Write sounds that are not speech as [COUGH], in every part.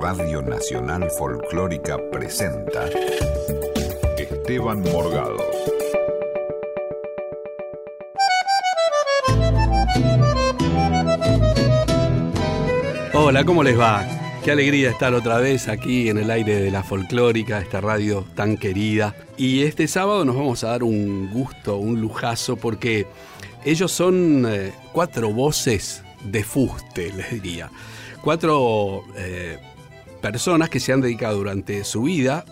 Radio Nacional Folclórica presenta Esteban Morgado. Hola, ¿cómo les va? Qué alegría estar otra vez aquí en el aire de la folclórica, esta radio tan querida. Y este sábado nos vamos a dar un gusto, un lujazo, porque ellos son eh, cuatro voces de fuste, [LAUGHS] les diría. Cuatro eh, personas que se han dedicado durante su vida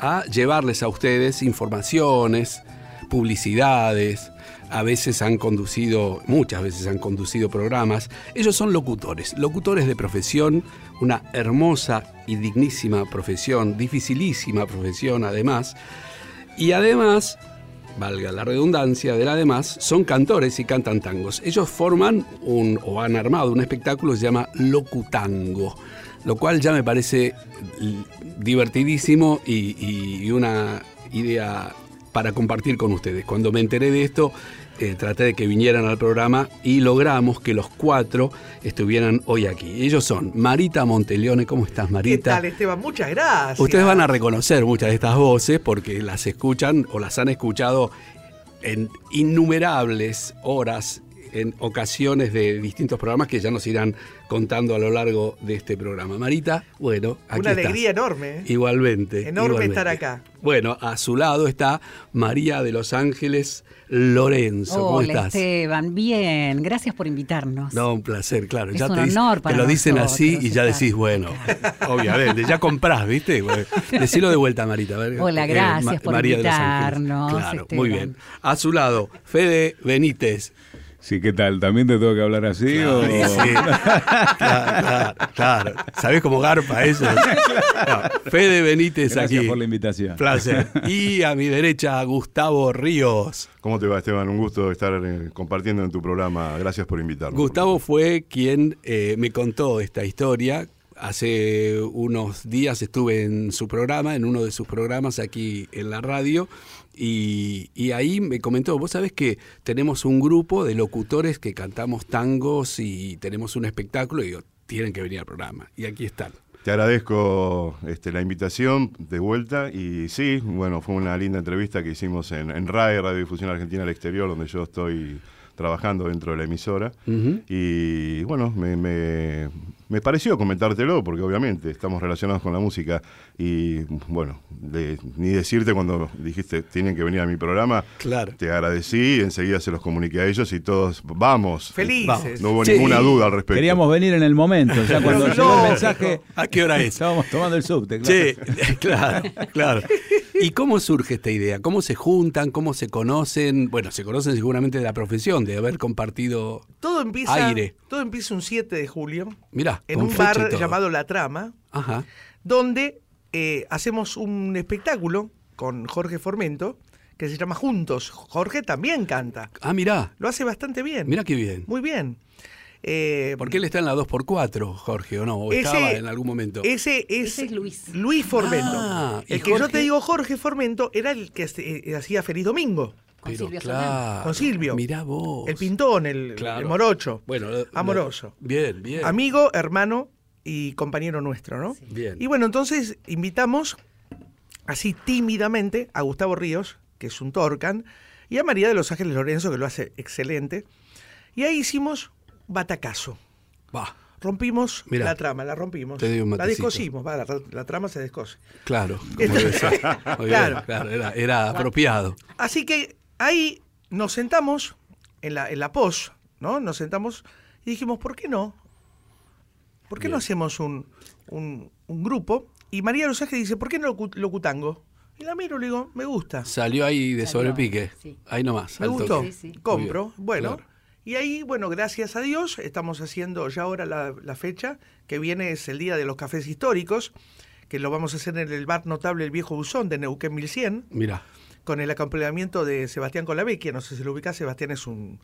a llevarles a ustedes informaciones, publicidades, a veces han conducido, muchas veces han conducido programas. Ellos son locutores, locutores de profesión, una hermosa y dignísima profesión, dificilísima profesión además. Y además, valga la redundancia del además, son cantores y cantan tangos. Ellos forman un, o han armado un espectáculo que se llama Locutango, lo cual ya me parece divertidísimo y una idea para compartir con ustedes. Cuando me enteré de esto, eh, traté de que vinieran al programa y logramos que los cuatro estuvieran hoy aquí. Ellos son Marita Monteleone, ¿cómo estás Marita? ¿Qué tal Esteban? Muchas gracias. Ustedes van a reconocer muchas de estas voces porque las escuchan o las han escuchado en innumerables horas en ocasiones de distintos programas que ya nos irán contando a lo largo de este programa. Marita, bueno, aquí Una alegría enorme. ¿eh? Igualmente. Enorme igualmente. estar acá. Bueno, a su lado está María de los Ángeles Lorenzo. ¿Cómo Hola estás? Esteban, bien, gracias por invitarnos. No, un placer, claro. Es ya un te, honor te para lo dicen nosotros así y ya decís, bueno, [LAUGHS] obviamente, ya comprás, ¿viste? Bueno, decilo de vuelta, Marita. ver. Hola, gracias por María de los invitarnos, Claro, Esteban. muy bien. A su lado, Fede Benítez. Sí, ¿qué tal? ¿También te tengo que hablar así? o- Sí, sí. [LAUGHS] claro, claro, claro. ¿Sabés cómo garpa eso? No, Fede Benítez Gracias aquí. por la invitación. Placer. Y a mi derecha, Gustavo Ríos. ¿Cómo te va, Esteban? Un gusto estar compartiendo en tu programa. Gracias por invitarnos. Gustavo fue quien eh, me contó esta historia. Hace unos días estuve en su programa, en uno de sus programas aquí en la radio, y, ahí me comentó, vos sabés que tenemos un grupo de locutores que cantamos tangos y tenemos un espectáculo, y digo, tienen que venir al programa. Y aquí están. Te agradezco este, la invitación de vuelta y sí, bueno, fue una linda entrevista que hicimos en, en RAE, Radio Difusión Argentina al Exterior, donde yo estoy trabajando dentro de la emisora. Y bueno, me, me- me pareció comentártelo, porque obviamente estamos relacionados con la música. Y bueno, de- ni decirte cuando dijiste tienen que venir a mi programa, Claro. te agradecí, enseguida se los comuniqué a ellos y todos, vamos. Felices. No hubo Sí. ninguna duda al respecto. Queríamos venir en el momento, ya [LAUGHS] cuando Pero llegó no, el mensaje, ¿A qué hora es? estábamos tomando el subte. claro. Sí, claro, [LAUGHS] claro. ¿Y cómo surge esta idea? ¿Cómo se juntan? ¿Cómo se conocen? Bueno, se conocen seguramente de la profesión, de haber compartido. Todo empieza, Aire. todo empieza un 7 de julio Mirá, en un bar llamado La Trama, Ajá. donde eh, hacemos un espectáculo con Jorge Formento que se llama Juntos. Jorge también canta. Ah, mirá. Lo hace bastante bien. Mirá qué bien. Muy bien. Eh, Porque él está en la 2x4, Jorge, ¿o no? ¿O Ese- estaba en algún momento? Ese es, Ese es Luis. Luis Formento. Ah, ¿y el que yo Jorge? te digo, Jorge Formento, era el que eh, hacía Feliz Domingo. Con Pero Silvio claro. Con Silvio. Mirá vos. El pintón, el, Claro. el morocho. Bueno, Amoroso. lo- bien, bien. Amigo, hermano y compañero nuestro, ¿no? Bien. Y bueno, entonces invitamos así tímidamente a Gustavo Ríos, que es un Torcan, y a María de los Ángeles Lorenzo, que lo hace excelente. Y ahí hicimos batacazo. Va, Rompimos Mirá. la trama, la rompimos. Te doy un la descosimos, va, la, la trama se descose. claro. [LAUGHS] Muy bien, Claro. claro, era, era apropiado. Así que ahí nos sentamos en la, en la pos, ¿no? Nos sentamos y dijimos, ¿por qué no? ¿Por qué Bien. no hacemos un, un- un grupo? Y María Ángeles dice, ¿por qué no locu- locutango? Y la miro y le digo, me gusta, Salió ahí de Salió, sobrepique. sí. Ahí nomás. me al gustó. Sí, sí. compro. Bueno, claro. Y ahí, bueno, gracias a Dios, estamos haciendo ya ahora la, la fecha, que viene es el Día de los Cafés Históricos, que lo vamos a hacer en el bar notable El Viejo Buzón de Neuquén 1100. Mirá. con el acompañamiento de Sebastián Colavecchia. No sé si lo ubicás, Sebastián es un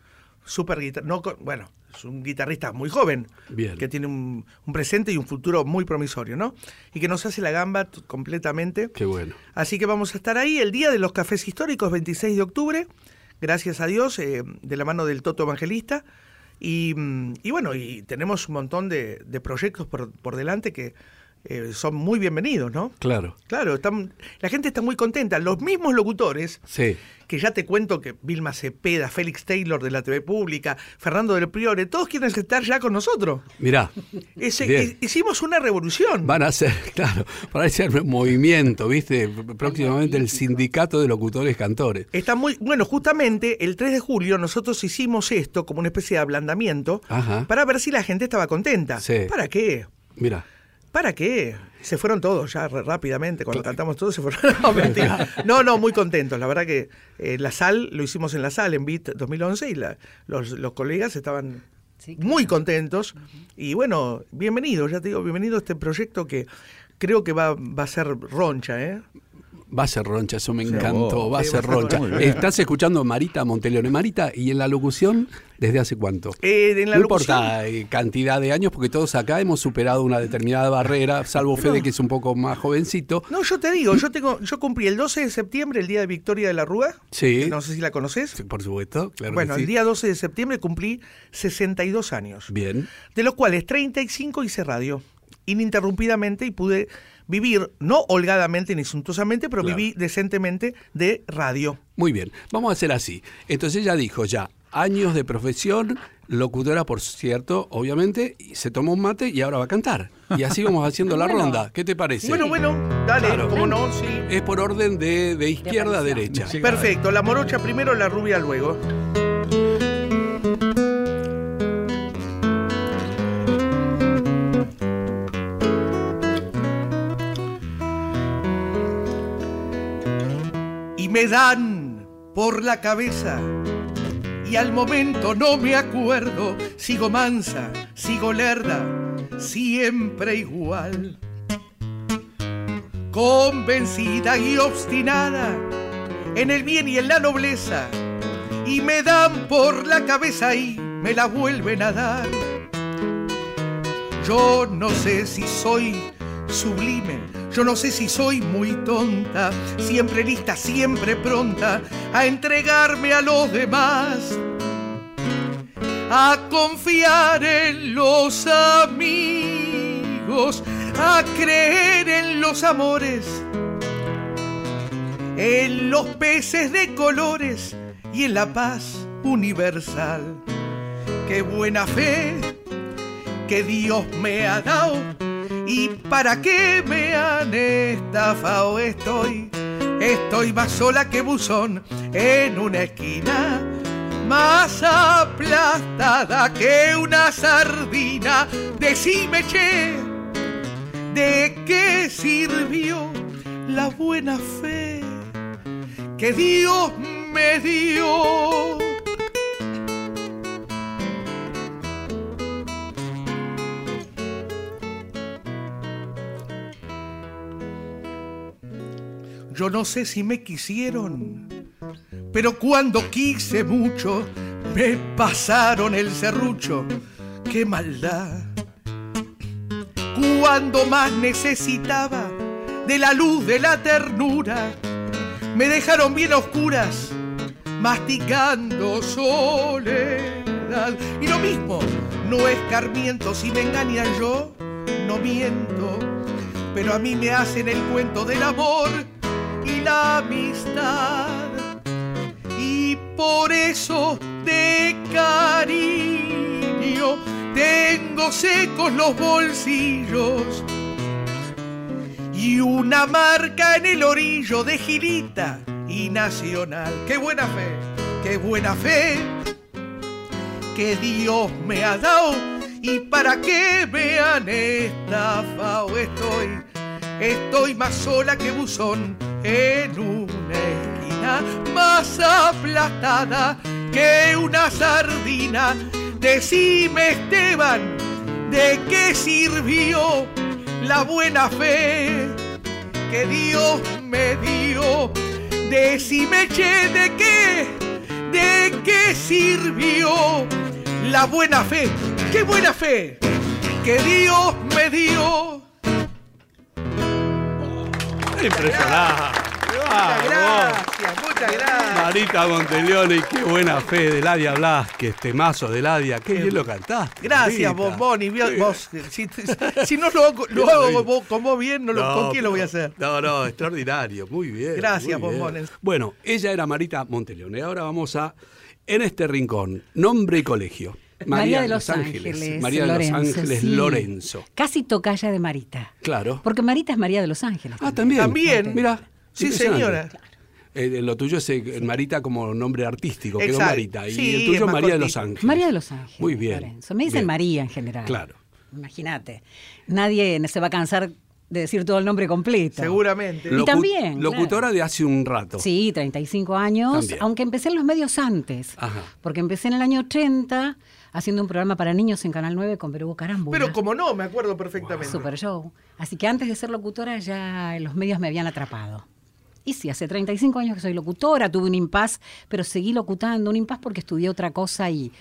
súper guitarrista. No, bueno, es un guitarrista muy joven, Bien. que tiene un, un presente y un futuro muy promisorio, ¿no? Y que nos hace la gamba completamente. Qué bueno. Así que vamos a estar ahí el día de los cafés históricos, 26 de octubre, gracias a Dios, eh, de la mano del Toto Evangelista. Y, mm, y bueno, y tenemos un montón de, de proyectos por, por delante que eh, son muy bienvenidos, ¿no? Claro. Claro, están, la gente está muy contenta. Los mismos locutores, Sí. que ya te cuento que Vilma Cepeda, Félix Taylor de la TV Pública, Fernando del Priore, todos quieren estar ya con nosotros. Mirá. Ese- hicimos una revolución. Van a hacer, [LAUGHS] claro, van a hacer un movimiento, ¿viste? Próximamente el sindicato de locutores cantores. Está muy, bueno, justamente el 3 de julio nosotros hicimos esto como una especie de ablandamiento Ajá. para ver si la gente estaba contenta. Sí. ¿Para qué? Mira. ¿Para qué? Se fueron todos ya rápidamente. Cuando cantamos todos se fueron. [LAUGHS] No, mentira. No, no, muy contentos. La verdad que eh, la sal, lo hicimos en la sal en BIT 2011 y la- los, los colegas estaban Sí, claro. muy contentos. Y bueno, bienvenidos, ya te digo, bienvenido a este proyecto que creo que va, va a ser roncha, ¿eh? Va a ser roncha, eso me encantó, va a Sí, ser va a ser roncha. Estás escuchando a Marita Monteleone. Marita, ¿y en la locución desde hace cuánto? Eh, en la no locución- importa eh, cantidad de años, porque todos acá hemos superado una determinada barrera, salvo [LAUGHS] Fede, que es un poco más jovencito. No, yo te digo, yo tengo, yo cumplí el 12 de septiembre, el día de Victoria de la Rúa. Sí. No sé si la conoces. Sí, Por supuesto, claro. bueno, que sí. el día 12 de septiembre cumplí 62 años. Bien. de los cuales 35 hice radio ininterrumpidamente y pude vivir, no holgadamente ni suntuosamente, pero Claro. viví decentemente de radio. Muy bien, vamos a hacer así. Entonces ella dijo ya, años de profesión, locutora, por cierto, obviamente, y se tomó un mate y ahora va a cantar. Y así vamos haciendo la [LAUGHS] Bueno. ronda. ¿Qué te parece? Bueno, bueno, dale, Claro. cómo no, sí. Es por orden de, de izquierda a derecha. Sí. Perfecto, la morocha primero, la rubia luego. Me dan por la cabeza y al momento no me acuerdo, sigo mansa, sigo lerda, siempre igual convencida y obstinada en el bien y en la nobleza, y me dan por la cabeza y me la vuelven a dar. Yo no sé si soy sublime, yo no sé si soy muy tonta, siempre lista, siempre pronta a entregarme a los demás, a confiar en los amigos, a creer en los amores, en los peces de colores y en la paz universal. Qué buena fe que Dios me ha dado y para qué me han estafado estoy. Estoy más sola que buzón en una esquina, más aplastada que una sardina. Decime, che, ¿de qué sirvió la buena fe que Dios me dio? Yo no sé si me quisieron, pero cuando quise mucho, me pasaron el serrucho. ¡Qué maldad! Cuando más necesitaba de la luz de la ternura, me dejaron bien oscuras, masticando soledad. Y lo mismo, no escarmiento, si me engañan yo, no miento pero a mí me hacen el cuento del amor y la amistad. Y por eso de cariño tengo secos los bolsillos y una marca en el orillo de Gilita y Nacional. ¡Qué buena fe! ¡Qué buena fe! que Dios me ha dado y para qué me han estafado estoy estoy más sola que buzón en una esquina más aplastada que una sardina. Decime Esteban de qué sirvió la buena fe que Dios me dio decime che de qué de qué sirvió la buena fe qué buena fe que Dios me dio Impresionante. Muchas gracias, muchas gracias. Marita Monteleone, qué buena fe de Ladia Blasquez, temazo de Ladia, qué bien lo cantaste. Gracias, Marita. Bomboni. Sí. Vos, si, si no lo, hago- lo hago con vos- con vos bien, no lo- No, ¿con quién lo voy a hacer? No, no, extraordinario, muy bien. Gracias, muy bien. bombones. Bueno, ella era Marita Monteleone. Ahora vamos a, en este rincón, nombre y colegio. María, de Los Ángeles. María de Lorenzo, Los Ángeles sí. Lorenzo. Casi tocaya de Marita. Claro. Porque Marita es María de Los Ángeles. Ah, también. También. Mira. Sí, señora. Eh, lo tuyo es eh, Marita como nombre artístico, quedó. Marita. Y el tuyo María de Los. Ángeles. María de Los Ángeles. Muy bien. Lorenzo. Me dicen Bien. María en general. Claro. Imagínate. Nadie se va a cansar de decir todo el nombre completo. Seguramente. Lo- también, Locutora claro. de hace un rato. Sí, 35 años, También. aunque empecé en los medios antes. Ajá. Porque empecé en el año 80 haciendo un programa para niños en Canal 9 con Perú Carámbula. Pero como no, me acuerdo perfectamente. Super Show. Así que antes de ser locutora ya los medios me habían atrapado. Y sí, hace 35 años que soy locutora, tuve un impas, pero seguí locutando, un impas porque estudié otra cosa y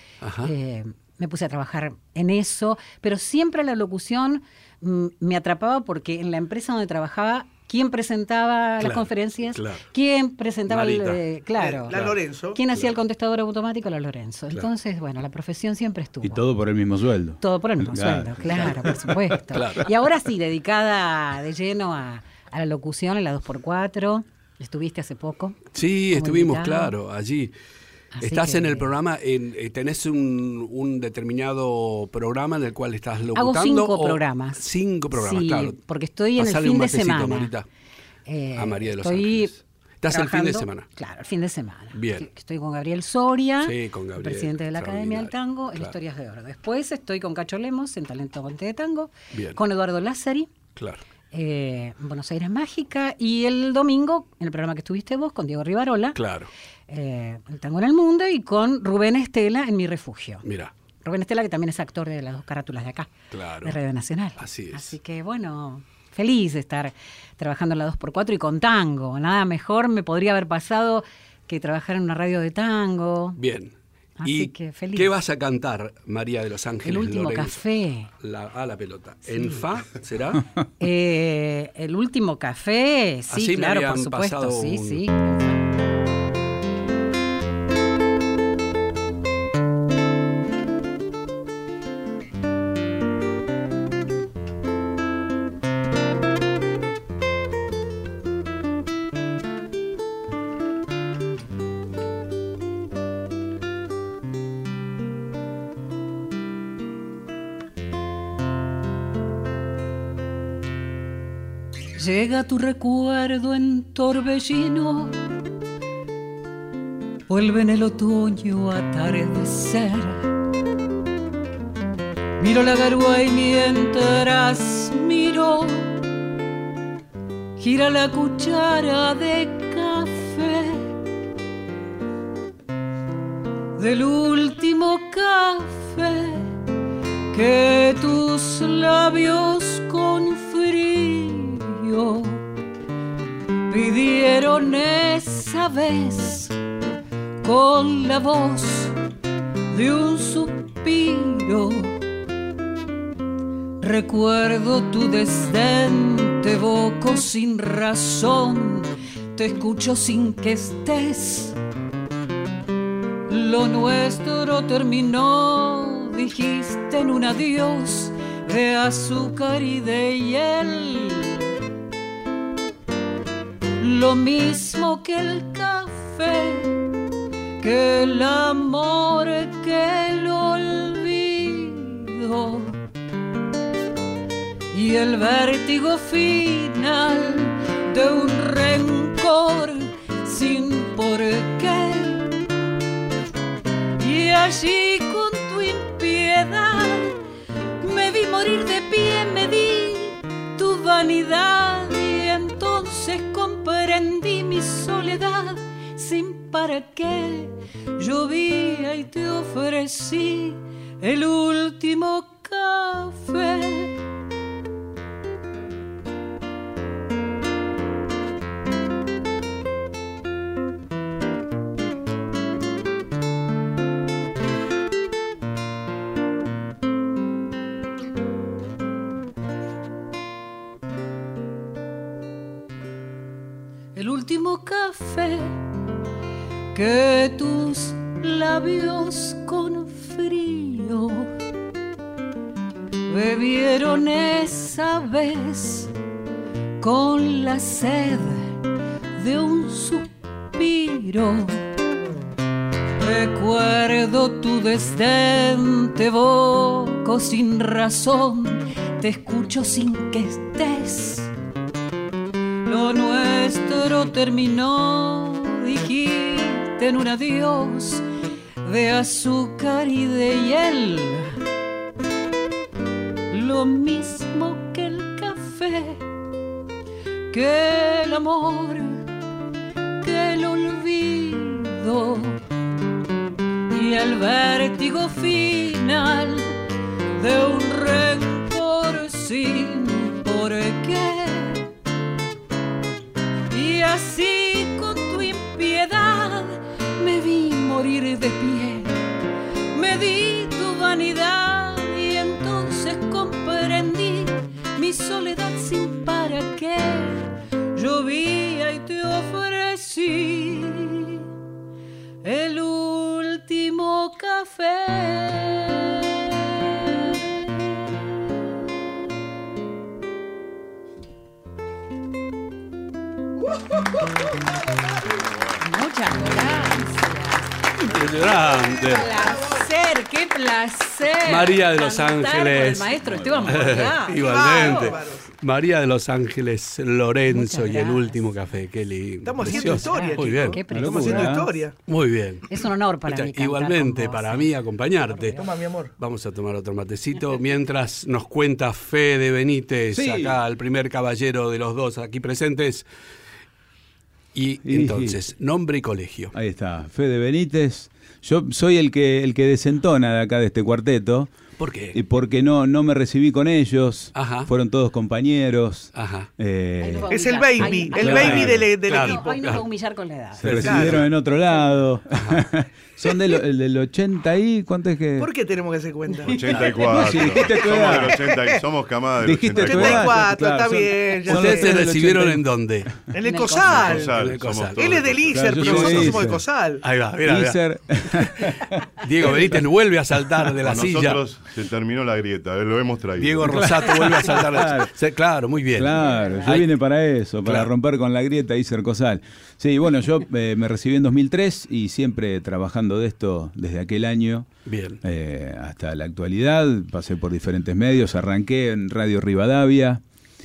eh, me puse a trabajar en eso, pero siempre la locución mm, me atrapaba porque en la empresa donde trabajaba, ¿quién presentaba las conferencias? claro. ¿Quién presentaba el, eh, claro. La Lorenzo. ¿Quién hacía el contestador automático? La Lorenzo. Claro. Entonces, bueno, la profesión siempre estuvo. Y todo por el mismo sueldo. Todo por el mismo Claro. sueldo, claro, por supuesto. [LAUGHS] Claro. Y ahora sí, dedicada de lleno a, a la locución en la 2x4. Estuviste hace poco. Sí, estuvimos, invitado. claro, allí. Así estás que- en el programa, en, eh, tenés un, un determinado programa en el cual estás locutando. Hago cinco o- programas. Cinco programas, Sí, claro. porque estoy en el Pasale fin un de semana. Eh, a María de los Ángeles. Estás el fin de semana. Claro, el fin de semana. Bien. Estoy, con Gabriel Soria, Sí, con Gabriel, presidente de la Academia del Tango, en. Historias de Oro. Después estoy con Cacho Lemos en Talento Monte de Tango, Bien. con Eduardo Lázari, Claro. eh, Buenos Aires Mágica, y el domingo, en el programa que estuviste vos, con Diego Rivarola, Claro. Eh, El Tango en el Mundo, y con Rubén Estela en Mi Refugio. Mira. Rubén Estela, que también es actor de las dos carátulas de acá, Claro. de Radio Nacional. Así es. Así que bueno, feliz de estar trabajando en la 2x4 y con tango. Nada mejor me podría haber pasado que trabajar en una radio de tango. Bien. Así ¿Y que feliz. qué vas a cantar, María de los Ángeles? El último Lorenzo? café. La, ah, la pelota. ¿En Fa será? [LAUGHS] Eh, el último café, sí, Así me claro, por supuesto. Sí, un- sí. Tu recuerdo en torbellino, vuelve en el otoño atardecer. Miro la garúa y mientras miro, gira la cuchara de café del último café que tus labios pidieron esa vez con la voz de un suspiro. Recuerdo tu desdén, te evoco sin razón, te escucho sin que estés. Lo nuestro terminó, dijiste en un adiós de azúcar y de hiel. Lo mismo que el café, que el amor, que el olvido y el vértigo final de un rencor sin por qué. Y allí con tu impiedad me vi morir de pie, me di tu vanidad soledad sin para qué. Llovía y te ofrecí el último café. Sin razón, te escucho sin que estés. Lo nuestro terminó, dijiste en un adiós de azúcar y de hiel. Lo mismo que el café, que el amor, que el olvido y el vértigo final sin para qué. Llovía y te ofrecí el último café. Muchas gracias. Impresionante. Placer, qué placer. María de los Ángeles. El maestro Esteban. [LAUGHS] Igualmente. María de los Ángeles, Lorenzo y el último café. Qué lindo. Estamos haciendo historia, Muy bien. Qué Estamos precioso. haciendo historia. Muy bien. Es un honor para mí. Igualmente, con vos, para ¿eh? mí acompañarte. Toma, mi amor. Vamos a tomar otro matecito mientras nos cuenta Fede Benítez, Sí. acá el primer caballero de los dos aquí presentes. Y Y- entonces, nombre y colegio. Ahí está, Fede Benítez. Yo soy el que, el que desentona de acá de este cuarteto. ¿Por qué? Y porque no, no me recibí con ellos. Ajá. Fueron todos compañeros. Ajá. Eh, Ahí Es el baby, Ahí- el Claro. baby del, del Claro. equipo. Hoy va a humillar con la edad. se recibieron claro. en otro lado. [LAUGHS] Son del, el del 80 y ¿cuánto es que? ¿Por qué tenemos que hacer cuenta? 84. Sí, dijiste tu somos, edad. del 80 y- somos camada del Dijiste tu 84. edad. 84, está son- bien, ya ¿Ustedes se recibieron 80. en dónde? En el COSAL. Somos Él es del. ISER, Claro, pero nosotros somos de. COSAL. Ahí va, mira. Diego Benítez vuelve a saltar de la silla. Se terminó la grieta, lo hemos traído. Diego Rosato vuelve a saltar la Claro. Claro, muy bien. Claro, yo Ay, vine para eso, para Claro. romper con la grieta y ser cosal. Sí, bueno, yo eh, me recibí en 2003 y siempre trabajando de esto desde aquel año Bien. eh, hasta la actualidad. Pasé por diferentes medios, arranqué en Radio Rivadavia,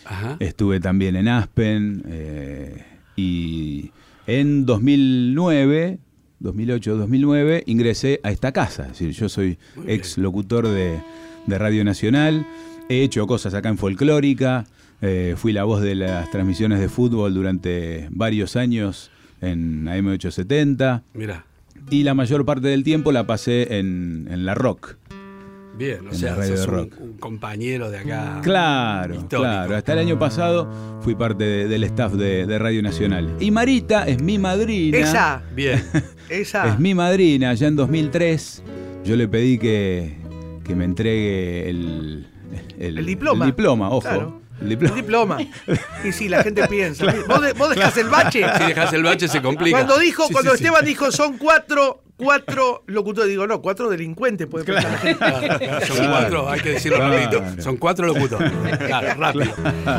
Ajá. estuve también en Aspen eh, y en 2009, 2008-2009, ingresé a esta casa. Es decir, yo soy ex locutor de, de Radio Nacional, he hecho cosas acá en Folclórica, eh, fui la voz de las transmisiones de fútbol durante varios años en AM870 Mira. y la mayor parte del tiempo la pasé en, en la rock. Bien, o sea, sos un, rock. un compañero de acá. Claro, Histórico. claro. Hasta el año pasado fui parte de- del staff de, de Radio Nacional. Y Marita es mi madrina. Esa, Bien. [LAUGHS] esa. Es mi madrina. Ya en 2003 yo le pedí que, que me entregue el, El diploma. El diploma, ojo. Claro. El diploma. El diploma. Y si la gente piensa. [LAUGHS] Vos, de- vos dejás el bache. Si dejas el bache se complica. Cuando dijo, Sí, cuando sí, sí. Esteban dijo son cuatro, cuatro locutores, digo, no, cuatro delincuentes puede. Claro, claro, [LAUGHS] Son Claro. cuatro, hay que decirlo Claro. rapidito. Son cuatro locutores. Claro, rápido.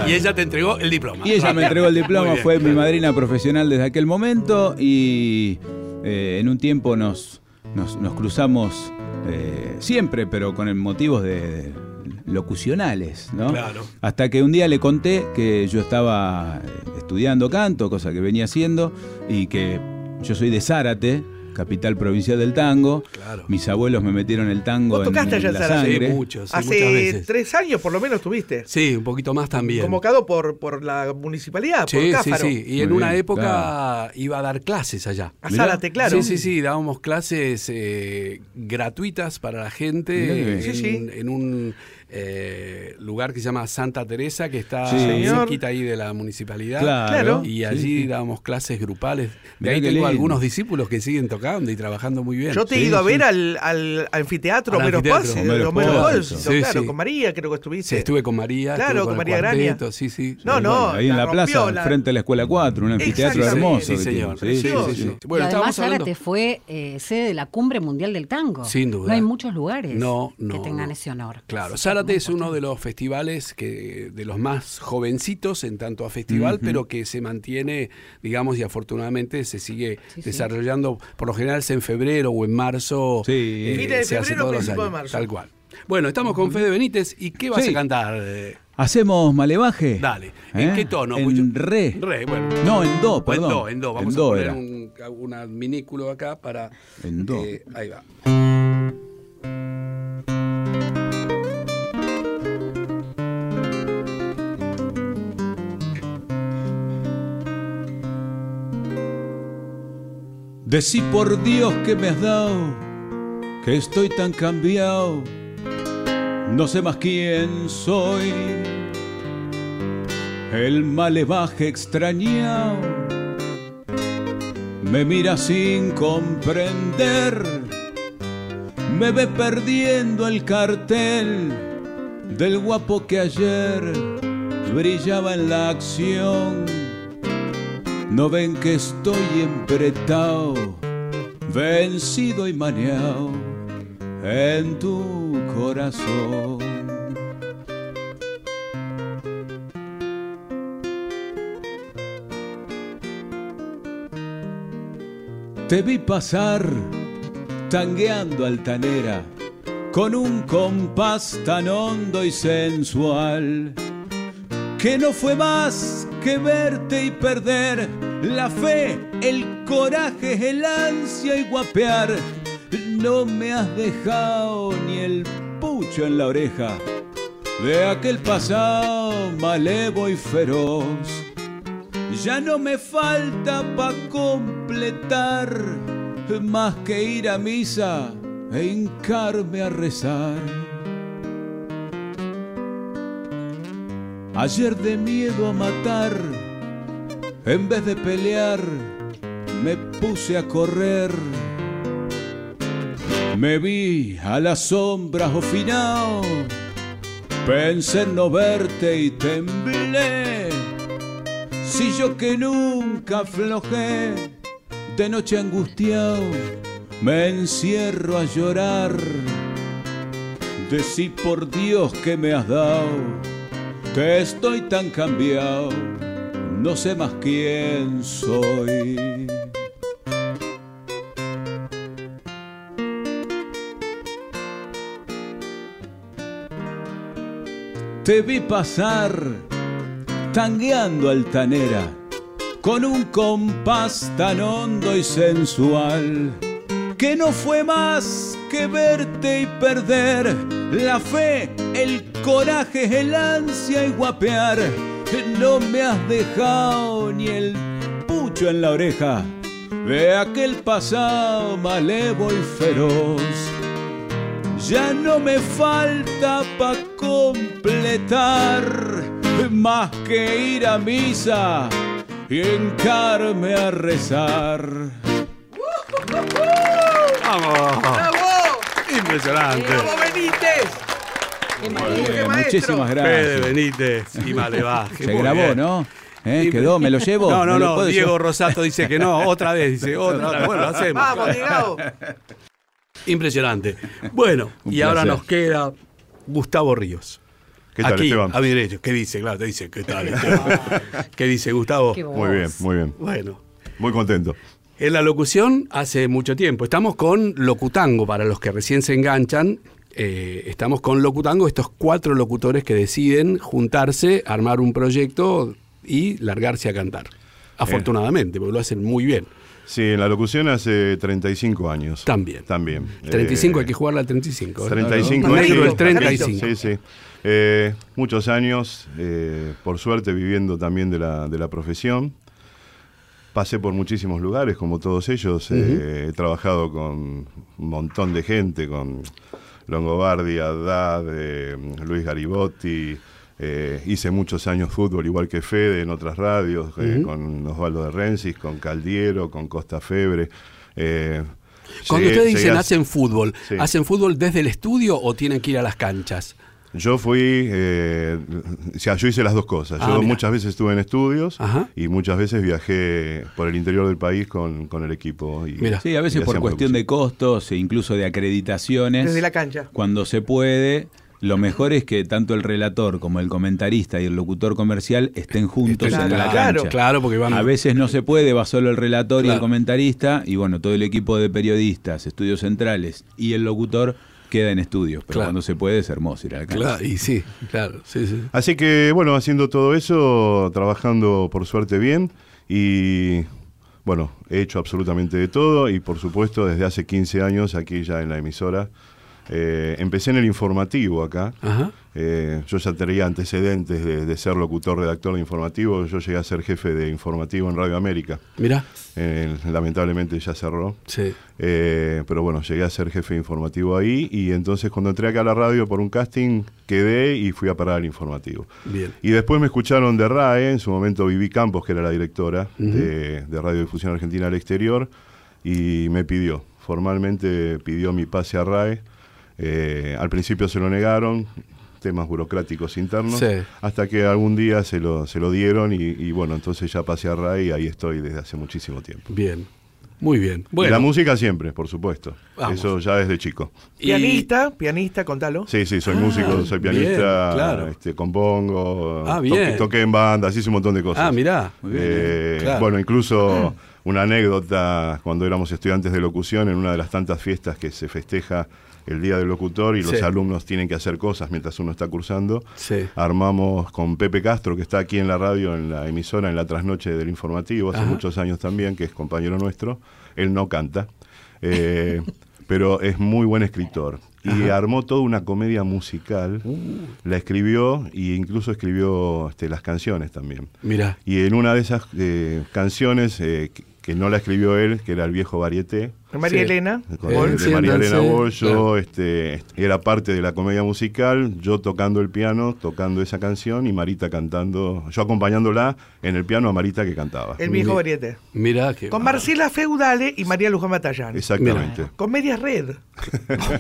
Y ella te entregó el diploma. Y ella me entregó el diploma, fue mi madrina profesional desde aquel momento y eh, en un tiempo nos, nos, nos cruzamos eh, siempre, pero con motivos de, locucionales, ¿no? Claro. Hasta que un día le conté que yo estaba eh, estudiando canto, cosa que venía haciendo, y que yo soy de Zárate, capital provincial del tango. Claro. Mis abuelos me metieron el tango ¿Vos en, tocaste en allá en la Zárate? Sí, muchos, sí, muchas Hace veces. tres años por lo menos tuviste. Sí, un poquito más también. Convocado por, por la municipalidad, Sí, por sí, Cáfaro. sí. Y en Muy una bien, época claro. iba a dar clases allá. A. Zárate, claro. Sí, sí, sí, dábamos clases eh, gratuitas para la gente en, Sí, sí. en un eh, lugar que se llama Santa Teresa, que está Sí. Cerquita ahí de la municipalidad. Claro. Y allí sí. dábamos clases grupales. De ahí tengo algunos discípulos que siguen tocando y trabajando muy bien. Yo te he Sí, ido a ver al, al anfiteatro Homero Sí, claro, sí. con María creo que estuviste. Sí, estuve con María. Claro, con María cuarteto, Sí, sí. No, no, Ahí en la rompió plaza, la- frente a la escuela 4, un anfiteatro hermoso. Sí, señor. Bueno, y además Zárate fue eh, sede de la Cumbre Mundial del Tango. Sin duda. No hay muchos lugares No, no, que tengan ese honor. Claro, Zárate es uno de los festivales que de los más jovencitos en tanto a festival, pero que se mantiene, digamos, y afortunadamente se sigue Sí, sí. desarrollando. Por lo general es en febrero o en marzo. Sí. Fines de se hace febrero, todos los de marzo. Tal cual. Bueno, estamos con Fede Benítez. ¿Y qué vas Sí. a cantar? eh? ¿Hacemos malevaje? Dale. ¿En ¿Eh? qué tono? En re. Re, bueno. No, en do, O en perdón. do, en do. Vamos En do a poner un, adminículo acá para. En do. eh, ahí va. Decí por Dios que me has dado, que estoy tan cambiado, no sé más quién soy. El malevaje extrañado me mira sin comprender, me ve perdiendo el cartel del guapo que ayer brillaba en la acción. No ven que estoy empretado, vencido y maneado en tu corazón. Te vi pasar tangueando altanera con un compás tan hondo y sensual que no fue más que verte y perder la fe, el coraje, el ansia y guapear. No me has dejado ni el pucho en la oreja de aquel pasado malevo y feroz. Ya no me falta pa' completar más que ir a misa e hincarme a rezar. Ayer de miedo a matar, en vez de pelear, me puse a correr. Me vi a las sombras ofinao, pensé en no verte y temblé. Si yo que nunca aflojé, de noche angustiado, me encierro a llorar. Decí por Dios que me has dado, que estoy tan cambiado, no sé más quién soy. Te vi pasar tangueando altanera con un compás tan hondo y sensual que no fue más que verte y perder la fe, el coraje, el ansia y guapear. No me has dejado ni el pucho en la oreja de aquel pasado malevo y feroz. Ya no me falta pa' completar más que ir a misa y encarme a rezar. ¡Vamos! ¡Bravo! Impresionante. ¡Bravo, Benítez! Qué muchísimas Fede gracias. Benítez y Malevaje. Se grabó, bien. ¿no? ¿Eh? ¿Quedó? ¿Me lo llevo? No, no, ¿Me lo no. Diego llevar? Rosato dice que no. Otra vez, dice otra, otra. Bueno, lo hacemos. ¡Vamos, Diego! Impresionante. Bueno, Un y ahora nos queda Gustavo Ríos. ¿Qué tal, Aquí, Esteban? a mi derecho. ¿Qué dice? Claro, te dice, ¿qué tal, [LAUGHS] Esteban? ¿Qué dice Gustavo? Qué. Muy bien, muy bien. Bueno, Muy contento. en la locución hace mucho tiempo. Estamos con Locutango, para los que recién se enganchan. Eh, estamos con Locutango, estos cuatro locutores que deciden juntarse, armar un proyecto y largarse a cantar. Afortunadamente, porque lo hacen muy bien. Sí, en la locución hace 35 años. También. También. 35, Eh, hay que jugarla al 35. ¿eh? 35 Negro años. el 35. Sí, sí. Eh, muchos años, eh, por suerte, viviendo también de la, de la profesión. Pasé por muchísimos lugares, como todos ellos. He trabajado con un montón de gente, con Longobardi, Haddad, eh, Luis Garibotti. eh, hice muchos años fútbol, igual que Fede, en otras radios, eh, con Osvaldo de Rensis, con Caldiero, con Costa Febre. Cuando llegué- ustedes dicen a- hacen fútbol, Sí. ¿hacen fútbol desde el estudio o tienen que ir a las canchas? Yo fui, eh, o sea, yo hice las dos cosas. Ah, yo mira. muchas veces estuve en estudios Ajá. y muchas veces viajé por el interior del país con, con el equipo. Y, Mira. Sí, a veces y por cuestión de costos e incluso de acreditaciones. Desde la cancha. Cuando se puede, lo mejor es que tanto el relator como el comentarista y el locutor comercial estén juntos en la claro, cancha. Claro, porque van A veces no se puede, va solo el relator y el comentarista, y bueno, todo el equipo de periodistas, estudios centrales y el locutor queda en estudios. Pero Claro. cuando se puede es hermoso ir a la cancha. Claro, y sí, claro, sí, sí. Así que, bueno, haciendo todo eso, trabajando por suerte bien y, bueno, he hecho absolutamente de todo y, por supuesto, desde hace 15 años aquí ya en la emisora. Eh, empecé en el informativo acá. Ajá. Eh, yo ya tenía antecedentes de, de ser locutor, redactor de informativo. Yo llegué a ser jefe de informativo en Radio América. Mira, Eh, lamentablemente ya cerró. sí. Eh, pero bueno, llegué a ser jefe de informativo ahí y entonces cuando entré acá a la radio por un casting quedé y fui a parar al informativo. Bien. Y después me escucharon de RAE, en su momento Vivi Campos, que era la directora de, de Radiodifusión Argentina al Exterior, y me pidió, formalmente pidió mi pase a RAE. Eh, al principio se lo negaron, temas burocráticos internos, Sí. hasta que algún día se lo, se lo dieron y, y bueno, entonces ya pasé a RAE y ahí estoy desde hace muchísimo tiempo. Bien. Muy bien. Y la música siempre, por supuesto. Vamos. Eso ya desde chico. y- Pianista, pianista, contalo. Sí, sí, soy Ah, músico, soy bien, pianista, claro. este, compongo, Ah, toqué- bien. toqué en bandas, hice un montón de cosas. Ah, mirá. Eh, Claro. Bueno, incluso una anécdota, cuando éramos estudiantes de locución, en una de las tantas fiestas que se festeja el Día del Locutor y los alumnos tienen que hacer cosas mientras uno está cursando, Sí. armamos con Pepe Castro, que está aquí en la radio, en la emisora, en la trasnoche del informativo, hace Ajá. muchos años también, que es compañero nuestro, él no canta, eh, [LAUGHS] pero es muy buen escritor. Y armó toda una comedia musical, la escribió e incluso escribió este, las canciones también. Mira. Y en una de esas eh, canciones, eh, que, que no la escribió él, que era el viejo Varieté, María Sí. Elena. con- Eh, de María Elena claro. este, era parte de la comedia musical, yo tocando el piano, tocando esa canción y Marita cantando, yo acompañándola en el piano a Marita que cantaba. El viejo variete. Mira que. Con Marcela Feudale y María Luján Matallán. Exactamente. Con medias red.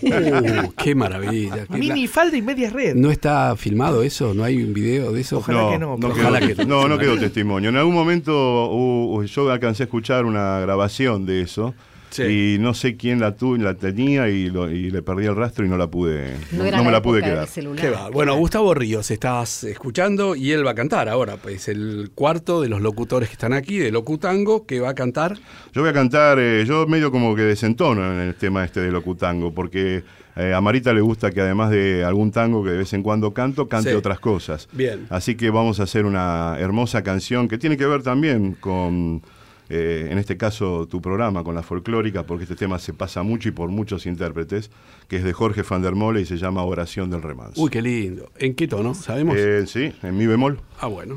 Uh, qué maravilla. qué Mini falda y medias red. ¿No está filmado eso? ¿No hay un video de eso? Ojalá que no, no, ojalá quedó, que no. no, no quedó testimonio. En algún momento uh, uh, yo alcancé a escuchar una grabación de eso Sí. y no sé quién la, tu, la tenía y, lo- y le perdí el rastro y no la pude, no, me la pude quedar. celular. Qué va. Bueno, Gustavo Ríos, estás escuchando y él va a cantar ahora, pues el cuarto de los locutores que están aquí, de Locutango, que va a cantar. Yo voy a cantar, eh, yo medio como que desentono en el tema este de locutango, porque eh, a Marita le gusta que además de algún tango que de vez en cuando canto, cante Sí. otras cosas. Bien. Así que vamos a hacer una hermosa canción que tiene que ver también con, eh, en este caso, tu programa, con la folclórica, porque este tema se pasa mucho y por muchos intérpretes, que es de Jorge van der Mole y se llama Oración del Remanso. Uy, qué lindo. ¿En qué tono? ¿Sabemos? Eh, sí, en mi bemol. Ah, bueno.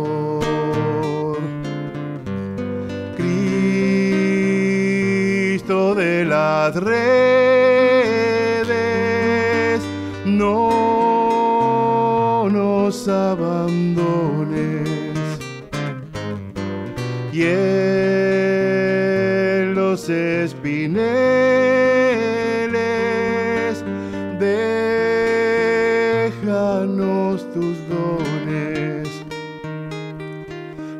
Las redes, no nos abandones. Y en los espineles, déjanos tus dones.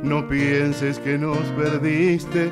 No pienses que nos perdiste,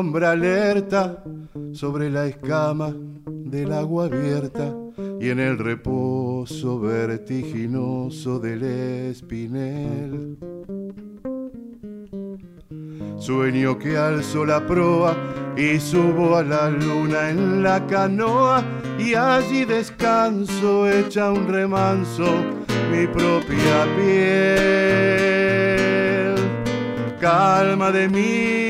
Sombra alerta sobre la escama del agua abierta y en el reposo vertiginoso del espinel. Sueño que alzo la proa y subo a la luna en la canoa y allí descanso hecha un remanso mi propia piel. Calma de mis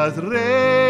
Las redes,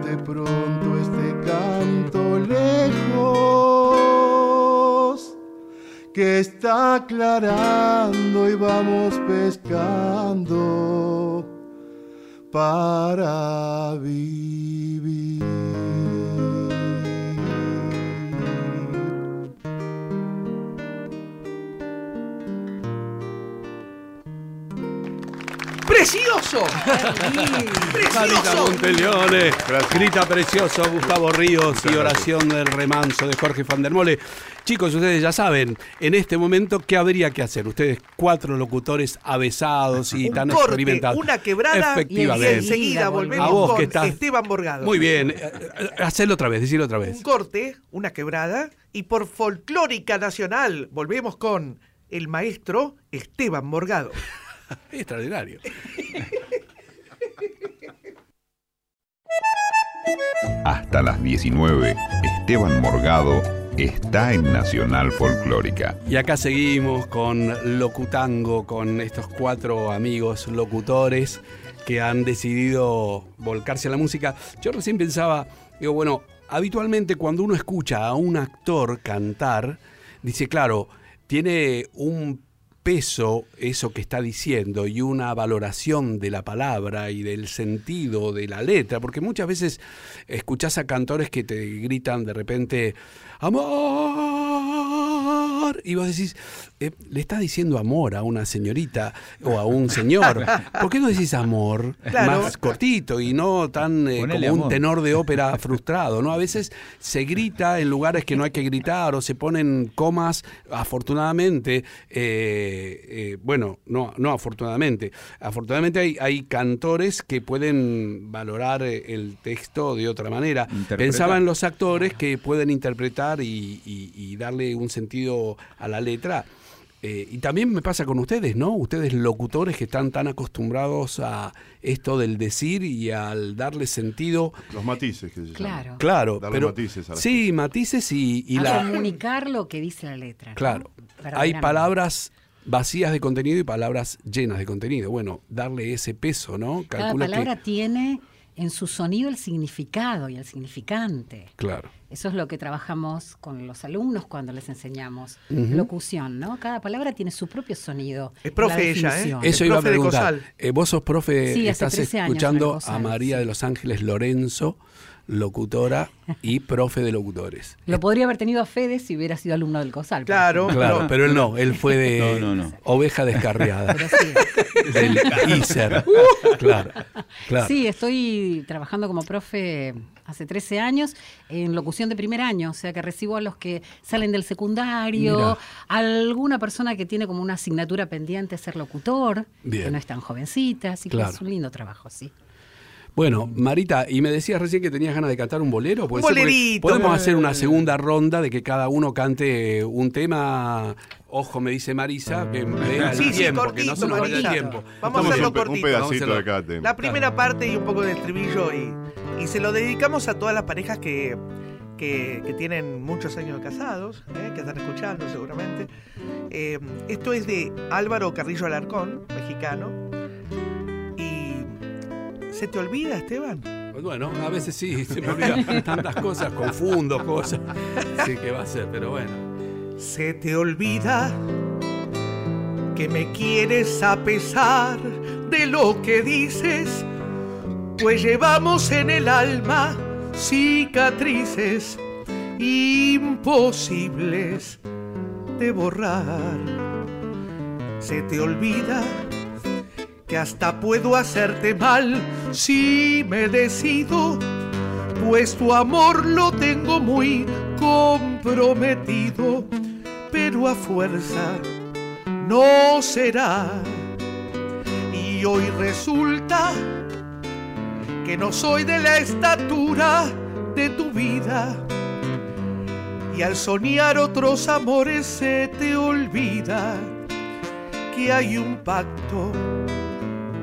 Llévate pronto este canto lejos que está aclarando y vamos pescando para vivir. ¡Precioso! Marita [LAUGHS] ¡Precioso! Monteleone, grita precioso Gustavo Ríos y oración del remanso de Jorge Van der Mole. Chicos, ustedes ya saben, en este momento, ¿qué habría que hacer? Ustedes cuatro locutores avesados y Un tan corte, experimentados. una quebrada y Efectivamente. enseguida volvemos A vos con que estás- Esteban Borgado. Muy bien, eh, eh, hacelo otra vez, decirlo otra vez. Un corte, una quebrada y por Folclórica Nacional volvemos con el maestro Esteban Morgado. [LAUGHS] Extraordinario. Hasta las 19, Esteban Morgado está en Nacional Folclórica. Y acá seguimos con Locutango, con estos cuatro amigos locutores que han decidido volcarse a la música. Yo recién pensaba, digo, bueno, habitualmente cuando uno escucha a un actor cantar, dice, claro, tiene un peso eso que está diciendo y una valoración de la palabra y del sentido de la letra, porque muchas veces escuchás a cantores que te gritan de repente, amor. Y vos decís, eh, le estás diciendo amor a una señorita o a un señor. ¿Por qué no decís amor Claro. más cortito y no tan eh, como un tenor de ópera frustrado? ¿no? A veces se grita en lugares que no hay que gritar o se ponen comas, afortunadamente. eh, bueno, no, no afortunadamente. Afortunadamente hay, hay cantores que pueden valorar el texto de otra manera. Pensaba en los actores que pueden interpretar y, y- y darle un sentido a la letra. Eh, y también me pasa con ustedes, ¿no? Ustedes locutores que están tan acostumbrados a esto del decir y al darle sentido. Los matices que se llaman. Claro. Claro, Darle pero matices a sí, matices y, y a la comunicar lo que dice la letra. ¿no? claro. Hay palabras vacías de contenido y palabras llenas de contenido. Bueno, darle ese peso, ¿no? Cada Calculo que- palabra tiene en su sonido el significado y el significante. claro. Eso es lo que trabajamos con los alumnos cuando les enseñamos locución, ¿no? Cada palabra tiene su propio sonido. Es profe la ella, ¿eh? Eso iba a preguntar. Eh, vos sos profe, Sí, estás 13 años en escuchando a María sí. de los Ángeles Lorenzo, locutora y profe de locutores. Lo podría haber tenido a Fede si hubiera sido alumno del COSAL. Claro. Claro, pero- pero él no, él fue de No, no, no. oveja descarriada. sí. [LAUGHS] del ISER. [LAUGHS] Claro, claro. Sí, estoy trabajando como profe hace 13 años en locución de primer año, o sea que recibo a los que salen del secundario, Mira. alguna persona que tiene como una asignatura pendiente ser locutor, Bien. que no es tan jovencita, así Claro. que es un lindo trabajo, sí. Bueno, Marita, y me decías recién que tenías ganas de cantar un bolero. ¿Puede Un bolerito. Podemos hacer una segunda ronda de que cada uno cante un tema. Ojo, me dice Marisa, que me dé el Sí, sí, tiempo, que cortito, no se nos vaya el Marisa. tiempo. Vamos a hacerlo un, pe- un cortito. pedacito Vamos a de cada tema. La primera parte y un poco de estribillo y, y se lo dedicamos a todas las parejas que, que, que tienen muchos años de casados, ¿eh? que están escuchando seguramente. Eh, esto es de Álvaro Carrillo Alarcón, mexicano. ¿Se te olvida, Esteban? Bueno, a veces sí, [LAUGHS] se me olvidan tantas cosas, confundo cosas. Sí, que va a ser, pero bueno. Se te olvida que me quieres a pesar de lo que dices, pues llevamos en el alma cicatrices imposibles de borrar. Se te olvida que hasta puedo hacerte mal si me decido, pues tu amor lo tengo muy comprometido, pero a fuerza no será. Y hoy resulta que no soy de la estatura de tu vida. Y al soñar otros amores se te olvida que hay un pacto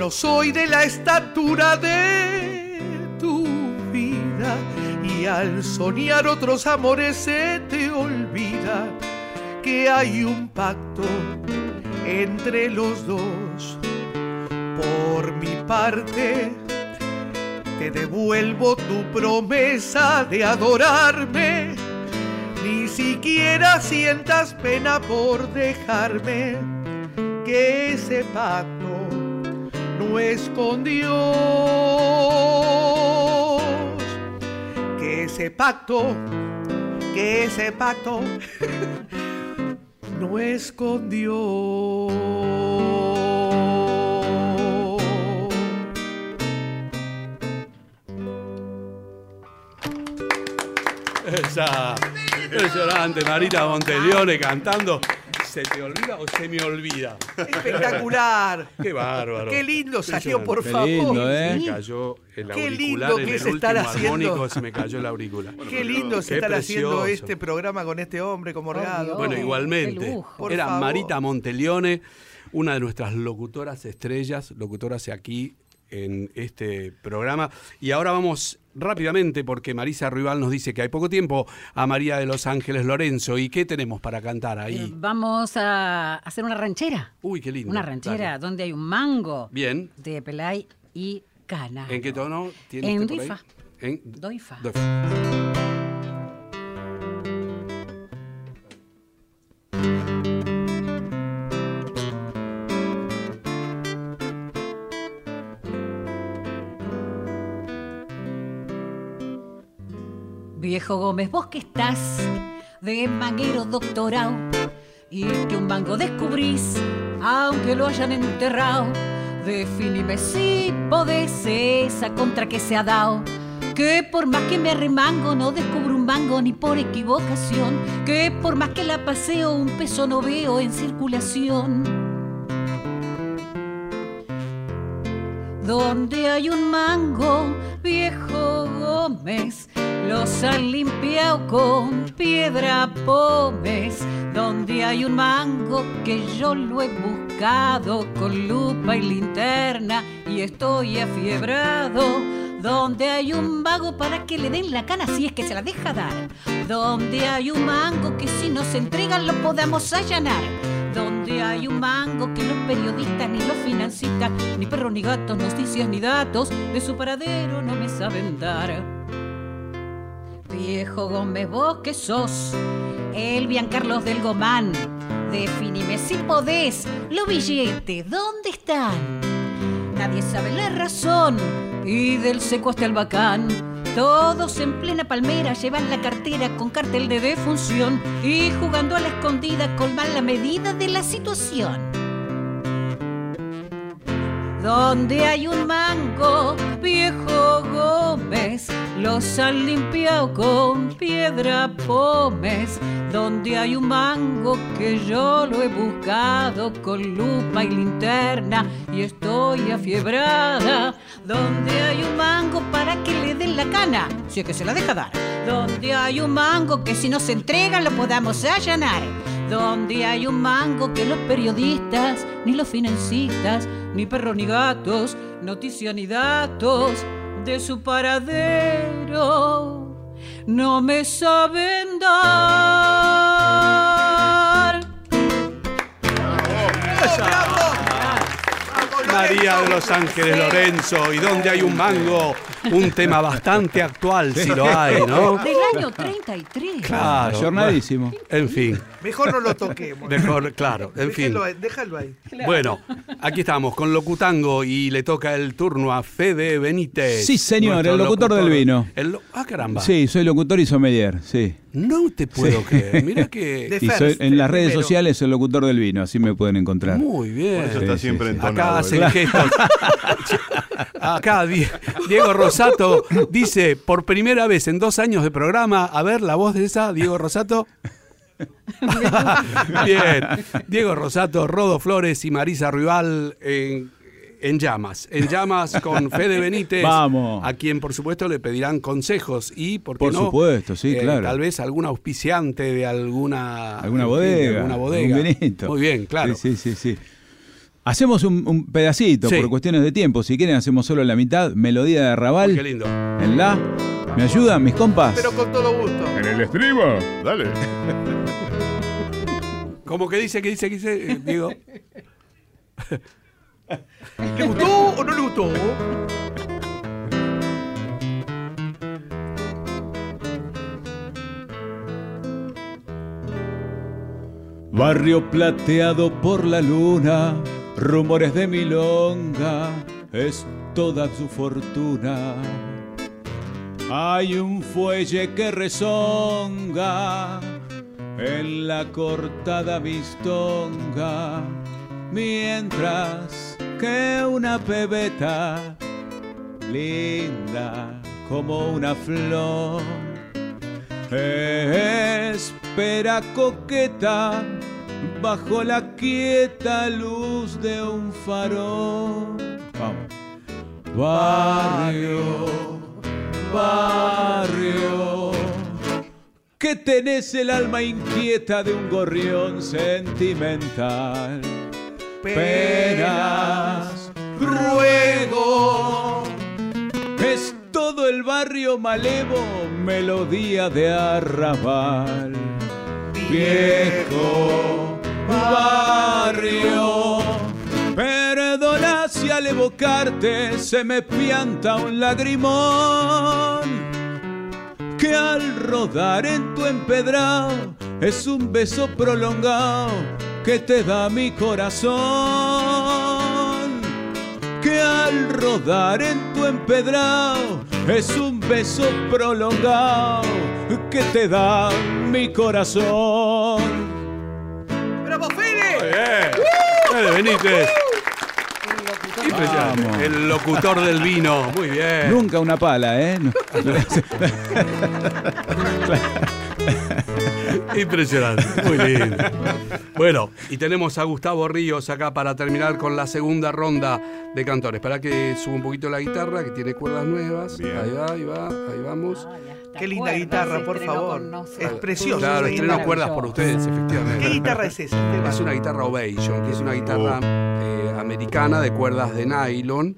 No soy de la estatura de tu vida. Y al soñar otros amores se te olvida que hay un pacto entre los dos. Por mi parte, te devuelvo tu promesa de adorarme. Ni siquiera sientas pena por dejarme que ese pacto no es con Dios. Que ese pacto, que ese pacto [LAUGHS] no es con Dios. Esa impresionante Marita Monteleone cantando. ¿Se te olvida o se me olvida? Espectacular. [LAUGHS] Qué bárbaro. Qué lindo salió, por Qué favor. lindo, ¿eh? Se me cayó el Qué auricular lindo que es estar haciendo- armónico, se me cayó el auricular. Qué lindo se Qué estar haciendo precioso. este programa con este hombre como. Dios. Bueno, qué igualmente. lujo. Por Era favor. Marita Monteleone, una de nuestras locutoras estrellas, locutoras aquí en este programa. Y ahora vamos rápidamente, porque Marisa Rival nos dice que hay poco tiempo, a María de los Ángeles Lorenzo. ¿Y qué tenemos para cantar Eh, ahí? Vamos a hacer una ranchera. Uy, qué lindo. Una ranchera Dale. donde hay un mango Bien. de Pelay y Cana. ¿En qué tono tiene En ahí? Doifa. En Doifa. Doifa. Viejo Gómez, vos que estás de manguero doctorado y que un mango descubrís, aunque lo hayan enterrado. Definime si podés esa contra que se ha dado. Que por más que me arremango no descubro un mango ni por equivocación. Que por más que la paseo un peso no veo en circulación. Donde hay un mango, viejo Gómez, los han limpiado con piedra pomes. Donde hay un mango que yo lo he buscado con lupa y linterna y estoy afiebrado. Donde hay un vago para que le den la cana si es que se la deja dar. Donde hay un mango que si nos entregan lo podamos allanar. Donde hay un mango que los periodistas ni los financistas, ni perros ni gatos, noticias ni datos de su paradero no me saben dar. Viejo Gómez, vos que sos el Carlos del Gomán, definime si podés, los billetes, ¿dónde están? Nadie sabe la razón y del seco hasta el bacán. Todos en plena palmera llevan la cartera con cartel de defunción y jugando a la escondida colman la medida de la situación. Donde hay un mango, viejo Gómez, los han limpiado con piedra pomes. Donde hay un mango que yo lo he buscado con lupa y linterna y estoy afiebrada. Donde hay un mango para que le den la cana, si es que se la deja dar. Donde hay un mango que si no se entrega lo podamos allanar. Donde hay un mango que los periodistas, ni los financistas, ni perros ni gatos, noticias ni datos de su paradero no me saben dar. María de los Ángeles Lorenzo. ¿Y dónde hay un mango? Un tema bastante actual, si lo hay, ¿no? Del año 33. Claro. Ayornadísimo. En fin. Mejor no lo toquemos. Mejor, claro, en fin. Déjalo ahí, déjalo ahí. Bueno, aquí estamos con Locutango y le toca el turno a Fede Benítez. Sí, señor, el locutor del vino. El lo- ah, caramba. Sí, soy locutor y sommelier, sí. No te puedo Sí. creer. Mira [LAUGHS] que. Y soy en las redes primero. sociales el locutor del vino, así me pueden encontrar. Muy bien. Por eso está Sí, siempre sí, entonado. Acá hacen gestos. [LAUGHS] Acá Die- Diego Rosato dice, por primera vez en dos años de programa, a ver la voz de esa, Diego Rosato. [LAUGHS] Bien, Diego Rosato, Rodo Flores y Marisa Rival en, en llamas. En llamas con Fede Benítez. Vamos. A quien, por supuesto, le pedirán consejos y, ¿por qué Por no? supuesto, sí, Eh, claro. Tal vez algún auspiciante de alguna... Alguna fin, de bodega. alguna bodega. Muy bien, claro. Sí, sí, sí. sí. Hacemos un, un pedacito Sí. por cuestiones de tiempo. Si quieren, hacemos solo la mitad. Melodía de Raval. Uy, qué lindo. En la. ¿Me ayudan, mis compas? Pero con todo gusto. En el estribo. Dale. [LAUGHS] ¿Cómo que dice, que dice, que dice, eh, Diego? [LAUGHS] ¿Le gustó o no le gustó? Barrio plateado por la luna, rumores de milonga, es toda su fortuna. Hay un fuelle que rezonga en la cortada vistonga, mientras que una pebeta linda como una flor espera coqueta bajo la quieta luz de un farol. Vamos. Barrio, barrio, que tenés el alma inquieta de un gorrión sentimental. penas, ruego. Es todo el barrio malevo, melodía de arrabal. Viejo barrio, perdona si al evocarte se me pianta un lagrimón que al rodar en tu empedrado es un beso prolongado que te da mi corazón. Que al rodar en tu empedrado es un beso prolongado que te da mi corazón. ¡Bravo, Fede! Muy bien. Benítez. Impresionante. Vamos. El locutor del vino. Muy bien. Nunca una pala, ¿eh? [LAUGHS] No. [LAUGHS] [LAUGHS] Impresionante, muy lindo. Bueno, y tenemos a Gustavo Ríos acá para terminar con la segunda ronda de cantores. Para que suba un poquito la guitarra, que tiene cuerdas nuevas. Bien. Ahí va, ahí va, ahí vamos. Qué linda guitarra, por favor. Es preciosa. Claro, estreno cuerdas por ustedes, efectivamente. ¿Qué guitarra es esa? Es una guitarra Ovation, que es una guitarra eh, americana de cuerdas de nylon.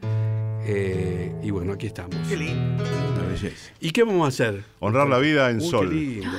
Eh, y bueno, aquí estamos. Qué lindo. Una belleza. ¿Y qué vamos a hacer? Honrar la vida en Uy, qué sol. lindo.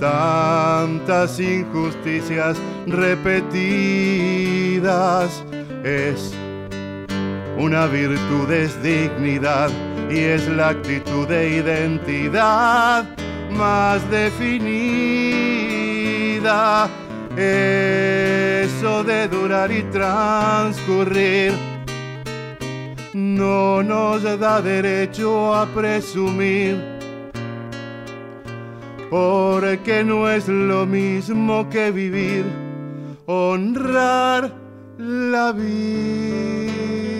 tantas injusticias repetidas. Es una virtud, es dignidad y es la actitud de identidad más definida. Eso de durar y transcurrir no nos da derecho a presumir porque no es lo mismo que vivir, honrar la vida.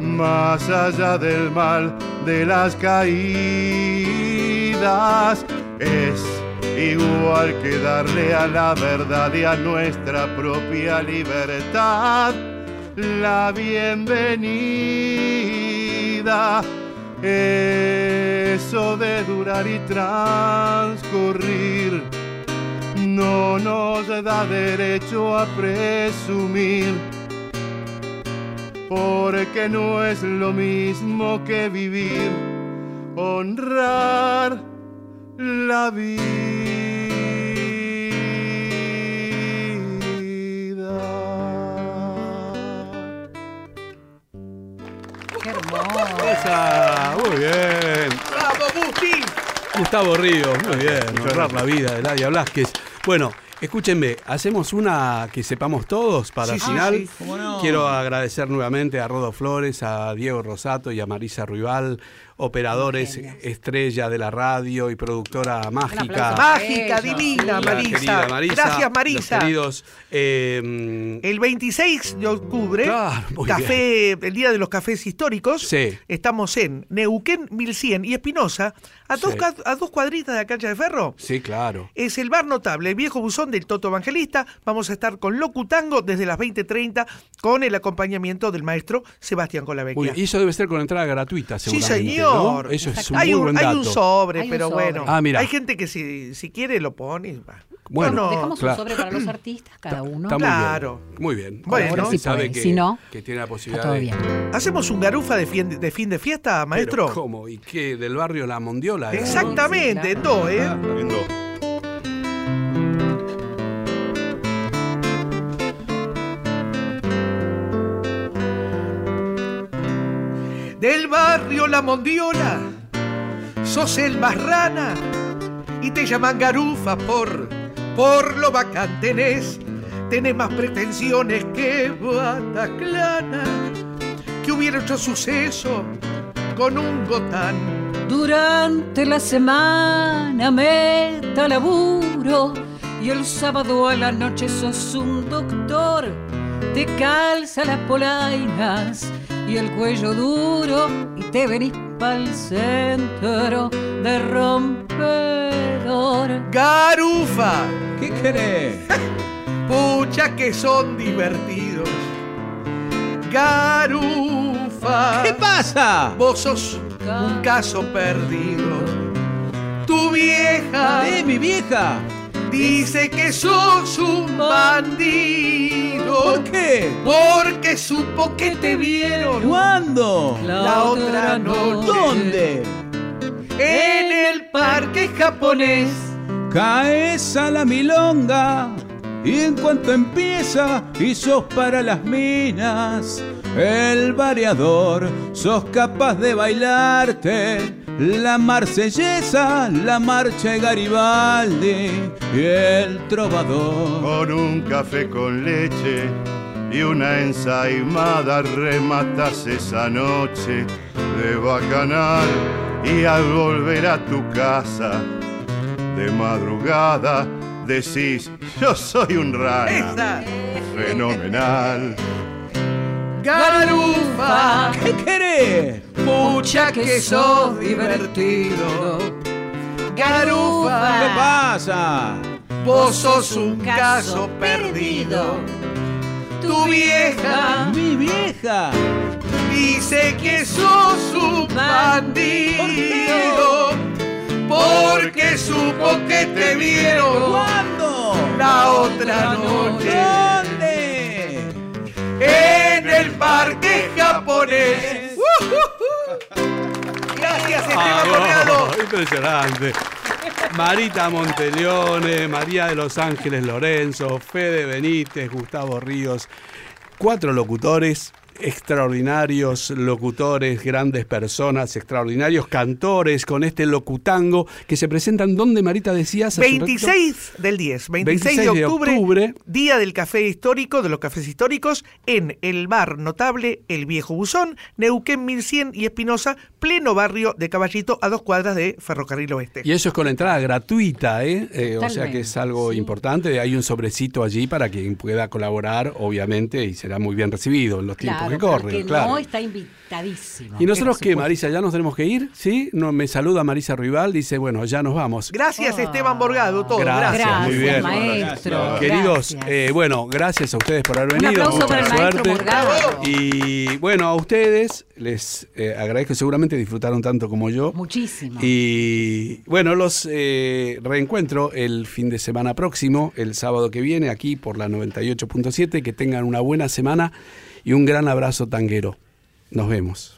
más allá del mal de las caídas. Es igual que darle a la verdad y a nuestra propia libertad la bienvenida. Eso de durar y transcurrir no nos da derecho a presumir, porque no es lo mismo que vivir, honrar la vida. Qué hermoso. Esa, muy bien. ¡Bravo, Gusti! Gustavo Ríos, muy bien. Honrar la vida de Ladia Blasquez. Bueno, escúchenme, hacemos una que sepamos todos para el Sí, sí, final. sí. ¿Cómo no? Quiero agradecer nuevamente a Rodo Flores, a Diego Rosato y a Marisa Ruibal. Operadores estrella de la radio y productora mágica. Mágica, divina, Marisa. Marisa. Gracias, Marisa. Los queridos. eh, El 26 de octubre, Claro, café, el día de los cafés históricos, Sí. estamos en Neuquén 1100 y Espinosa, a, dos, Sí. a dos cuadritas de la cancha de ferro. sí, claro. Es el bar notable, el viejo buzón del Toto Evangelista. Vamos a estar con Locutango desde las 20.30 con el acompañamiento del maestro Sebastián Colavecchia. Y eso debe ser con entrada gratuita, Sí, seguramente. Señor. ¿no? Eso es un hay, muy un, buen hay dato. un sobre, Hay un pero sobre. bueno. Ah, mira. Hay gente que si, si quiere lo pone. y va. Bueno, No, no, Dejamos claro. un sobre para los artistas, cada uno. Está muy Claro. bien. Muy bien. Bueno, si sabe que, si no, que tiene la posibilidad Está todo de. bien. ¿Hacemos un garufa de fin de, fin de fiesta, Pero, maestro? ¿Cómo? ¿Y qué? ¿Del barrio La Mondiola? era? Exactamente, Sí, todo, ¿eh? En dos. Del barrio La Mondiola, sos el más rana y te llaman garufa por, por lo bacán tenés. Tenés más pretensiones que Bataclana, que hubiera hecho suceso con un gotán. Durante la semana meta laburo y el sábado a la noche sos un doctor. Te calza las polainas y el cuello duro y te venís pa'l centro de rompedor. Garufa, ¿Qué querés? [LAUGHS] pucha que son divertidos. Garufa. ¿Qué pasa? Vos sos un caso perdido. Tu vieja ¿Eh, mi vieja? Dice que sos un bandido. ¿Por qué? Porque supo que te vieron ¿Cuándo? La otra noche. ¿Dónde? en el parque japonés. Caes a la milonga y en cuanto empieza y sos para las minas el variador, sos capaz de bailarte la marsellesa, la marcha de Garibaldi y el trovador. Con un café con leche y una ensaimada rematas esa noche de bacanal y al volver a tu casa de madrugada decís yo soy un rana Esa. fenomenal. Garufa, ¿Qué querés? pucha que sos divertido. ¿Qué Garufa, pasa? vos sos un caso perdido. Tu vieja Mi vieja. dice que sos un bandido. Porque supo que te vieron ¿Cuándo? la otra noche ¿Dónde? en el parque japonés. Gracias, Esteban Ah, no, impresionante. Marita Monteleone, María de los Ángeles Lorenzo, Fede Benítez, Gustavo Ríos, cuatro locutores extraordinarios locutores, grandes personas, extraordinarios cantores con este locutango que se presentan donde Marita decías hace un ratito? 26 del 10, 26, 26 de, de octubre, día del café histórico, de los cafés históricos, en el bar notable El Viejo Buzón, Neuquén 1100 y Espinosa, pleno barrio de Caballito, a dos cuadras de Ferrocarril Oeste. Y eso es con entrada gratuita, ¿eh? Eh, o sea que es algo sí. importante. Hay un sobrecito allí para quien pueda colaborar, obviamente, y será muy bien recibido en los tiempos Claro, que corren. porque claro. no está invitadísimo. ¿Y nosotros Por qué. Marisa? ¿Ya nos tenemos que ir? ¿Sí? No, me saluda Marisa Rival, dice, bueno, ya nos vamos. Gracias. Esteban Borgado, todo. Gracias, Gracias. muy bien. maestro. Queridos, gracias. eh, bueno, gracias a ustedes por haber Un venido. aplauso Mucha para el maestro. Morgado. Y bueno, a ustedes les eh, agradezco, seguramente disfrutaron tanto como yo. Muchísimo. Y bueno, los eh, reencuentro el fin de semana próximo, el sábado que viene, aquí por la 98.7. Que tengan una buena semana y un gran abrazo tanguero. Nos vemos.